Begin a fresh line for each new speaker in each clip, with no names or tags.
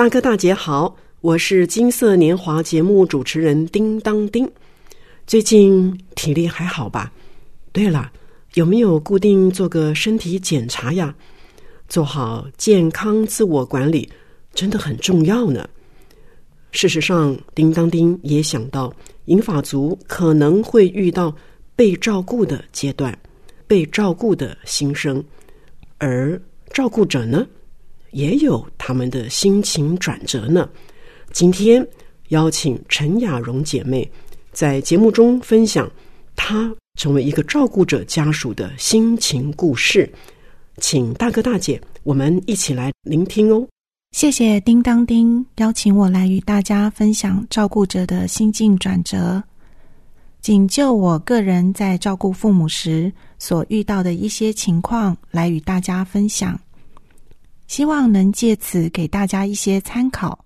大哥大姐好，我是金色年华节目主持人叮当叮。最近体力还好吧？对了，有没有固定做个身体检查呀？做好健康自我管理真的很重要呢。事实上，叮当叮也想到，银发族可能会遇到被照顾的阶段，被照顾的心声，而照顾者呢？也有他们的心情转折呢。今天邀请陈雅蓉姐妹在节目中分享她成为一个照顾者家属的心情故事，请大哥大姐我们一起来聆听哦。
谢谢叮当叮邀请我来与大家分享照顾者的心境转折，仅就我个人在照顾父母时所遇到的一些情况来与大家分享。希望能借此给大家一些参考，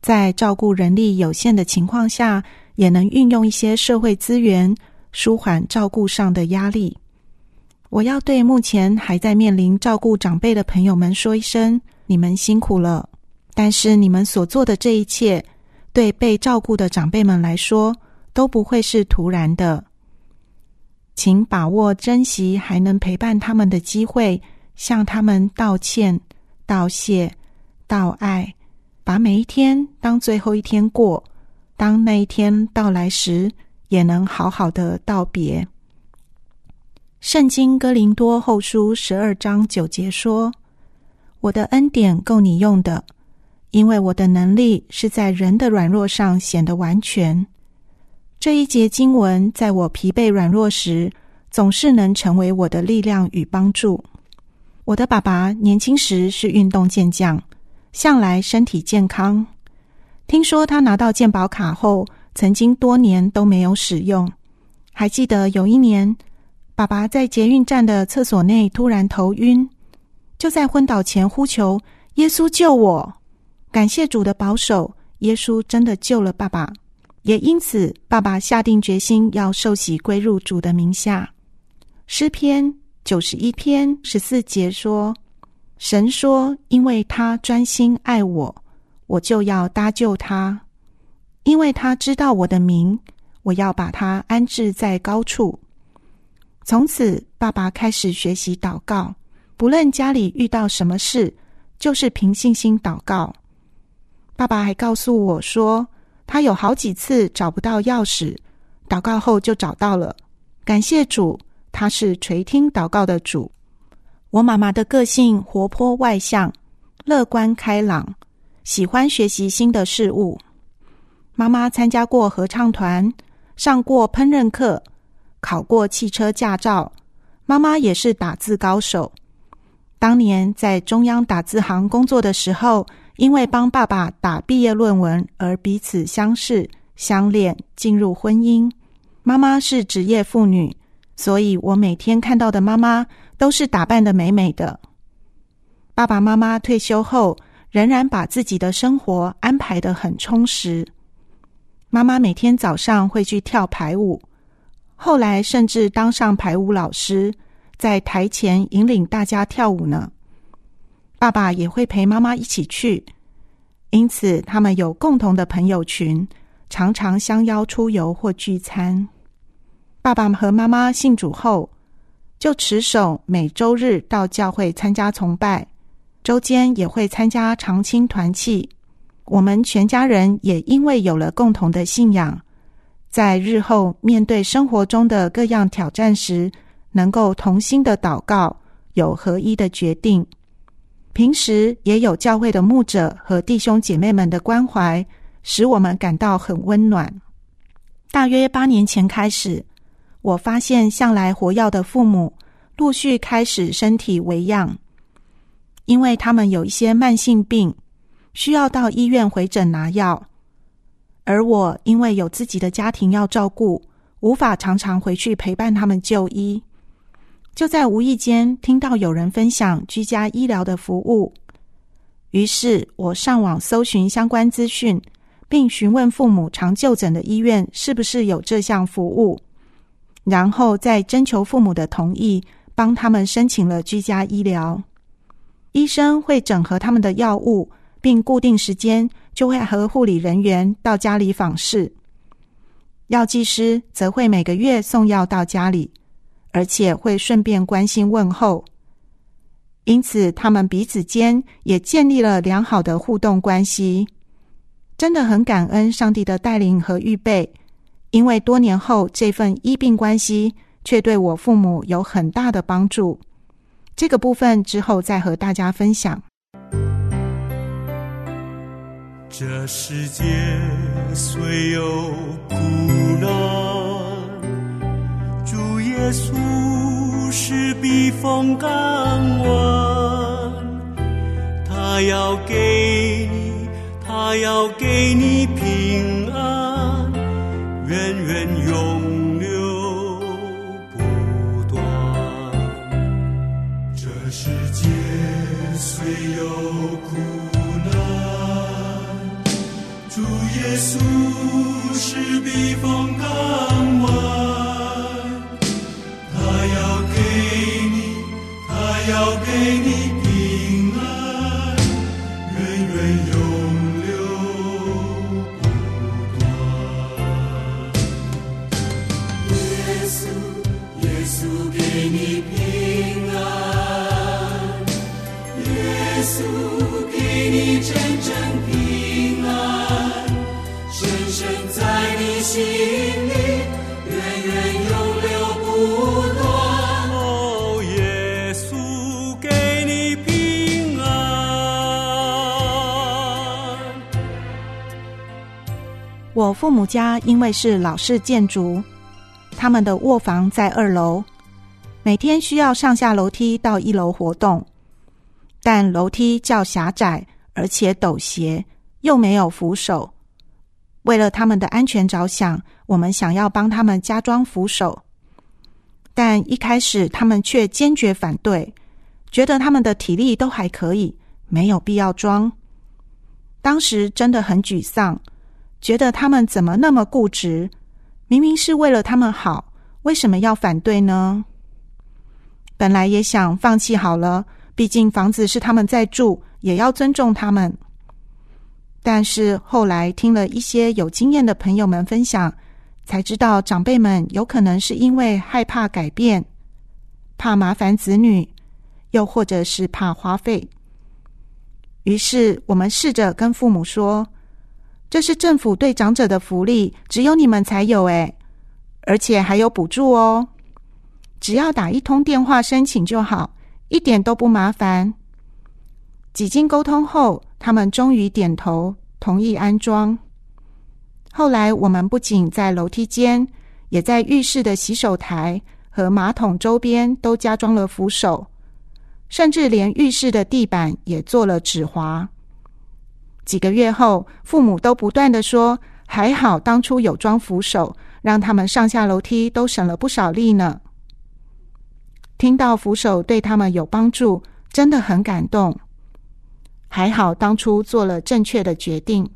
在照顾人力有限的情况下，也能运用一些社会资源，舒缓照顾上的压力。我要对目前还在面临照顾长辈的朋友们说一声：你们辛苦了。但是你们所做的这一切，对被照顾的长辈们来说，都不会是突然的。请把握珍惜还能陪伴他们的机会，向他们道歉。道谢，道爱，把每一天当最后一天过。当那一天到来时，也能好好的道别。圣经哥林多后书十二章九节说：“我的恩典够你用的，因为我的能力是在人的软弱上显得完全。”这一节经文，在我疲惫软弱时，总是能成为我的力量与帮助。我的爸爸年轻时是运动健将，向来身体健康。听说他拿到健保卡后，曾经多年都没有使用。还记得有一年，爸爸在捷运站的厕所内突然头晕，就在昏倒前呼求耶稣救我。感谢主的保守，耶稣真的救了爸爸。也因此，爸爸下定决心要受洗归入主的名下。诗篇。九十一篇十四节说：“神说，因为他专心爱我，我就要搭救他；因为他知道我的名，我要把他安置在高处。”从此，爸爸开始学习祷告，不论家里遇到什么事，就是凭信心祷告。爸爸还告诉我说，他有好几次找不到钥匙，祷告后就找到了，感谢主。他是垂听祷告的主。我妈妈的个性活泼外向、乐观开朗，喜欢学习新的事物。妈妈参加过合唱团，上过烹饪课，考过汽车驾照。妈妈也是打字高手。当年在中央打字行工作的时候，因为帮爸爸打毕业论文而彼此相识、相恋，进入婚姻。妈妈是职业妇女。所以我每天看到的妈妈都是打扮的美美的。爸爸妈妈退休后，仍然把自己的生活安排的很充实。妈妈每天早上会去跳排舞，后来甚至当上排舞老师，在台前引领大家跳舞呢。爸爸也会陪妈妈一起去，因此他们有共同的朋友群，常常相邀出游或聚餐。爸爸和妈妈信主后，就持守每周日到教会参加崇拜，周间也会参加长青团契。我们全家人也因为有了共同的信仰，在日后面对生活中的各样挑战时，能够同心的祷告，有合一的决定。平时也有教会的牧者和弟兄姐妹们的关怀，使我们感到很温暖。大约八年前开始。我发现向来活跃的父母陆续开始身体为恙，因为他们有一些慢性病，需要到医院回诊拿药。而我因为有自己的家庭要照顾，无法常常回去陪伴他们就医。就在无意间听到有人分享居家医疗的服务，于是我上网搜寻相关资讯，并询问父母常就诊的医院是不是有这项服务，然后再征求父母的同意。帮他们申请了居家医疗，医生会整合他们的药物，并固定时间就会和护理人员到家里访视。药剂师则会每个月送药到家里，而且会顺便关心问候。因此，他们彼此间也建立了良好的互动关系。真的很感恩上帝的带领和预备，因为多年后这份医病关系。却对我父母有很大的帮助。这个部分之后再和大家分享。
这世界虽有苦难，主耶稣是避风港湾，他要给你，他要给你是避风港湾，
我父母家因为是老式建筑，他们的卧房在二楼，每天需要上下楼梯到一楼活动，但楼梯较狭窄，而且陡斜，又没有扶手。为了他们的安全着想，我们想要帮他们加装扶手，但一开始他们却坚决反对，觉得他们的体力都还可以，没有必要装。当时真的很沮丧，觉得他们怎么那么固执？明明是为了他们好，为什么要反对呢？本来也想放弃好了，毕竟房子是他们在住，也要尊重他们。但是后来听了一些有经验的朋友们分享，才知道长辈们有可能是因为害怕改变，怕麻烦子女，又或者是怕花费。于是我们试着跟父母说：“这是政府对长者的福利，只有你们才有诶，而且还有补助哦，只要打一通电话申请就好，一点都不麻烦。”几经沟通后。他们终于点头同意安装。后来，我们不仅在楼梯间，也在浴室的洗手台和马桶周边都加装了扶手，甚至连浴室的地板也做了止滑。几个月后，父母都不断的说：“还好当初有装扶手，让他们上下楼梯都省了不少力呢。”听到扶手对他们有帮助，真的很感动。还好当初做了正确的决定。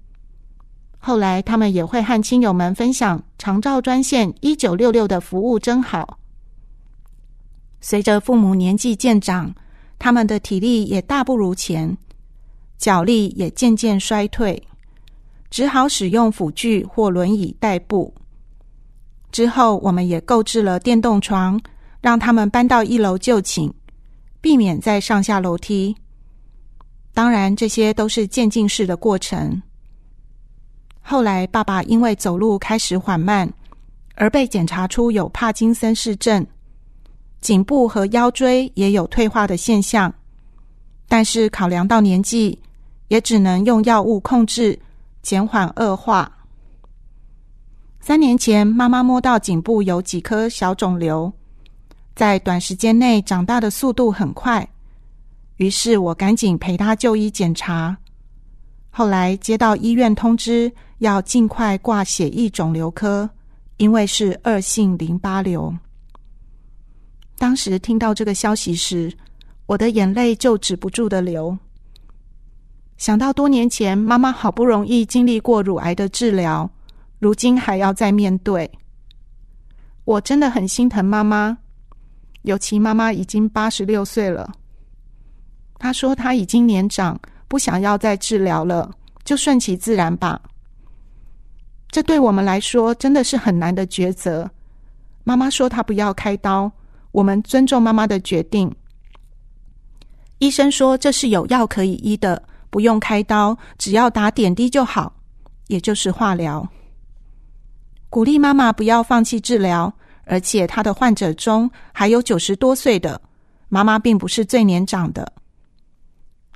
后来他们也会和亲友们分享长照专线一九六六的服务真好。随着父母年纪渐长，他们的体力也大不如前，脚力也渐渐衰退，只好使用辅具或轮椅代步。之后，我们也购置了电动床，让他们搬到一楼就寝，避免再上下楼梯。当然，这些都是渐进式的过程。后来，爸爸因为走路开始缓慢，而被检查出有帕金森氏症，颈部和腰椎也有退化的现象。但是，考量到年纪，也只能用药物控制，减缓恶化。三年前，妈妈摸到颈部有几颗小肿瘤，在短时间内长大的速度很快，于是我赶紧陪她就医检查。后来接到医院通知，要尽快挂血液肿瘤科，因为是恶性淋巴瘤。当时听到这个消息时，我的眼泪就止不住的流。想到多年前妈妈好不容易经历过乳癌的治疗，如今还要再面对，我真的很心疼妈妈。尤其妈妈已经八十六岁了，她说她已经年长，不想要再治疗了，就顺其自然吧。这对我们来说真的是很难的抉择。妈妈说她不要开刀，我们尊重妈妈的决定。医生说这是有药可以医的。不用开刀，只要打点滴就好，也就是化疗。鼓励妈妈不要放弃治疗，而且她的患者中还有九十多岁的妈妈，并不是最年长的。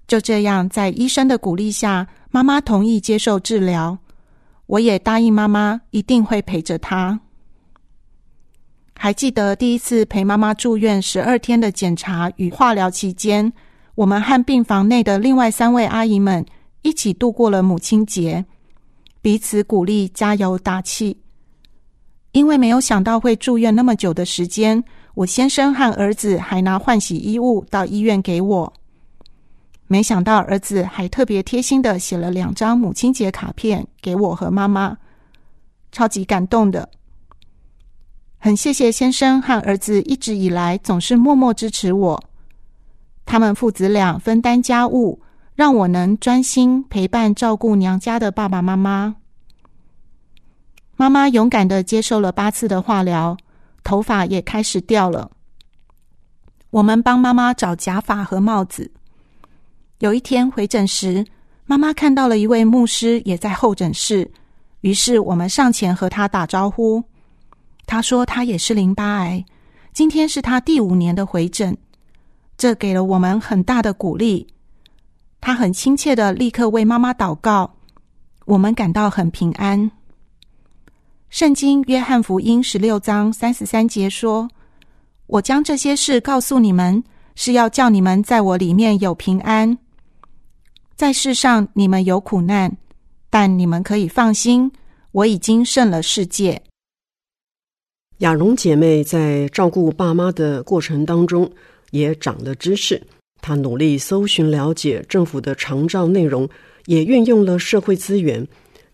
就这样，在医生的鼓励下，妈妈同意接受治疗。我也答应妈妈一定会陪着她。还记得第一次陪妈妈住院十二天的检查与化疗期间。我们和病房内的另外三位阿姨们一起度过了母亲节，彼此鼓励、加油打气。因为没有想到会住院那么久的时间，我先生和儿子还拿换洗衣物到医院给我。没想到儿子还特别贴心的写了两张母亲节卡片给我和妈妈，超级感动的。很谢谢先生和儿子一直以来总是默默支持我。他们父子俩分担家务，让我能专心陪伴照顾娘家的爸爸妈妈。妈妈勇敢的接受了八次的化疗，头发也开始掉了。我们帮妈妈找假发和帽子。有一天回诊时，妈妈看到了一位牧师也在候诊室，于是我们上前和他打招呼。他说他也是淋巴癌，今天是他第五年的回诊。这给了我们很大的鼓励。他很亲切的立刻为妈妈祷告，我们感到很平安。圣经约翰福音十六章三十三节说：“我将这些事告诉你们，是要叫你们在我里面有平安。在世上你们有苦难，但你们可以放心，我已经胜了世界。”
雅蓉姐妹在照顾爸妈的过程当中。也长了知识，他努力搜寻了解政府的长照内容，也运用了社会资源，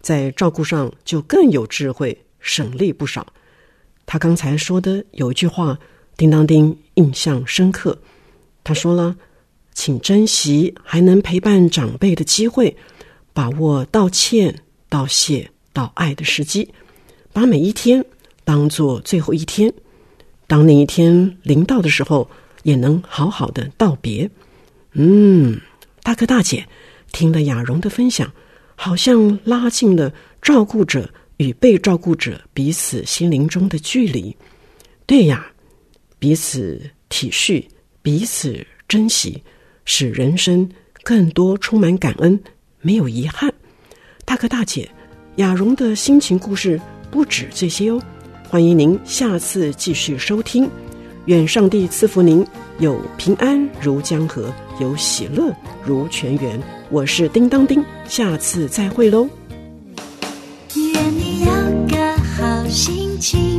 在照顾上就更有智慧，省力不少。他刚才说的有一句话，叮当叮印象深刻。他说了：“请珍惜还能陪伴长辈的机会，把握道歉、道谢、道爱的时机，把每一天当做最后一天。当那一天临到的时候。”也能好好的道别。嗯，大哥大姐听了雅蓉的分享，好像拉近了照顾者与被照顾者彼此心灵中的距离。对呀，彼此体恤，彼此珍惜，使人生更多充满感恩，没有遗憾。大哥大姐，雅蓉的心情故事不止这些哦，欢迎您下次继续收听。愿上帝赐福您，有平安如江河，有喜乐如泉源。我是叮当叮，下次再会喽。
愿你有个好心情。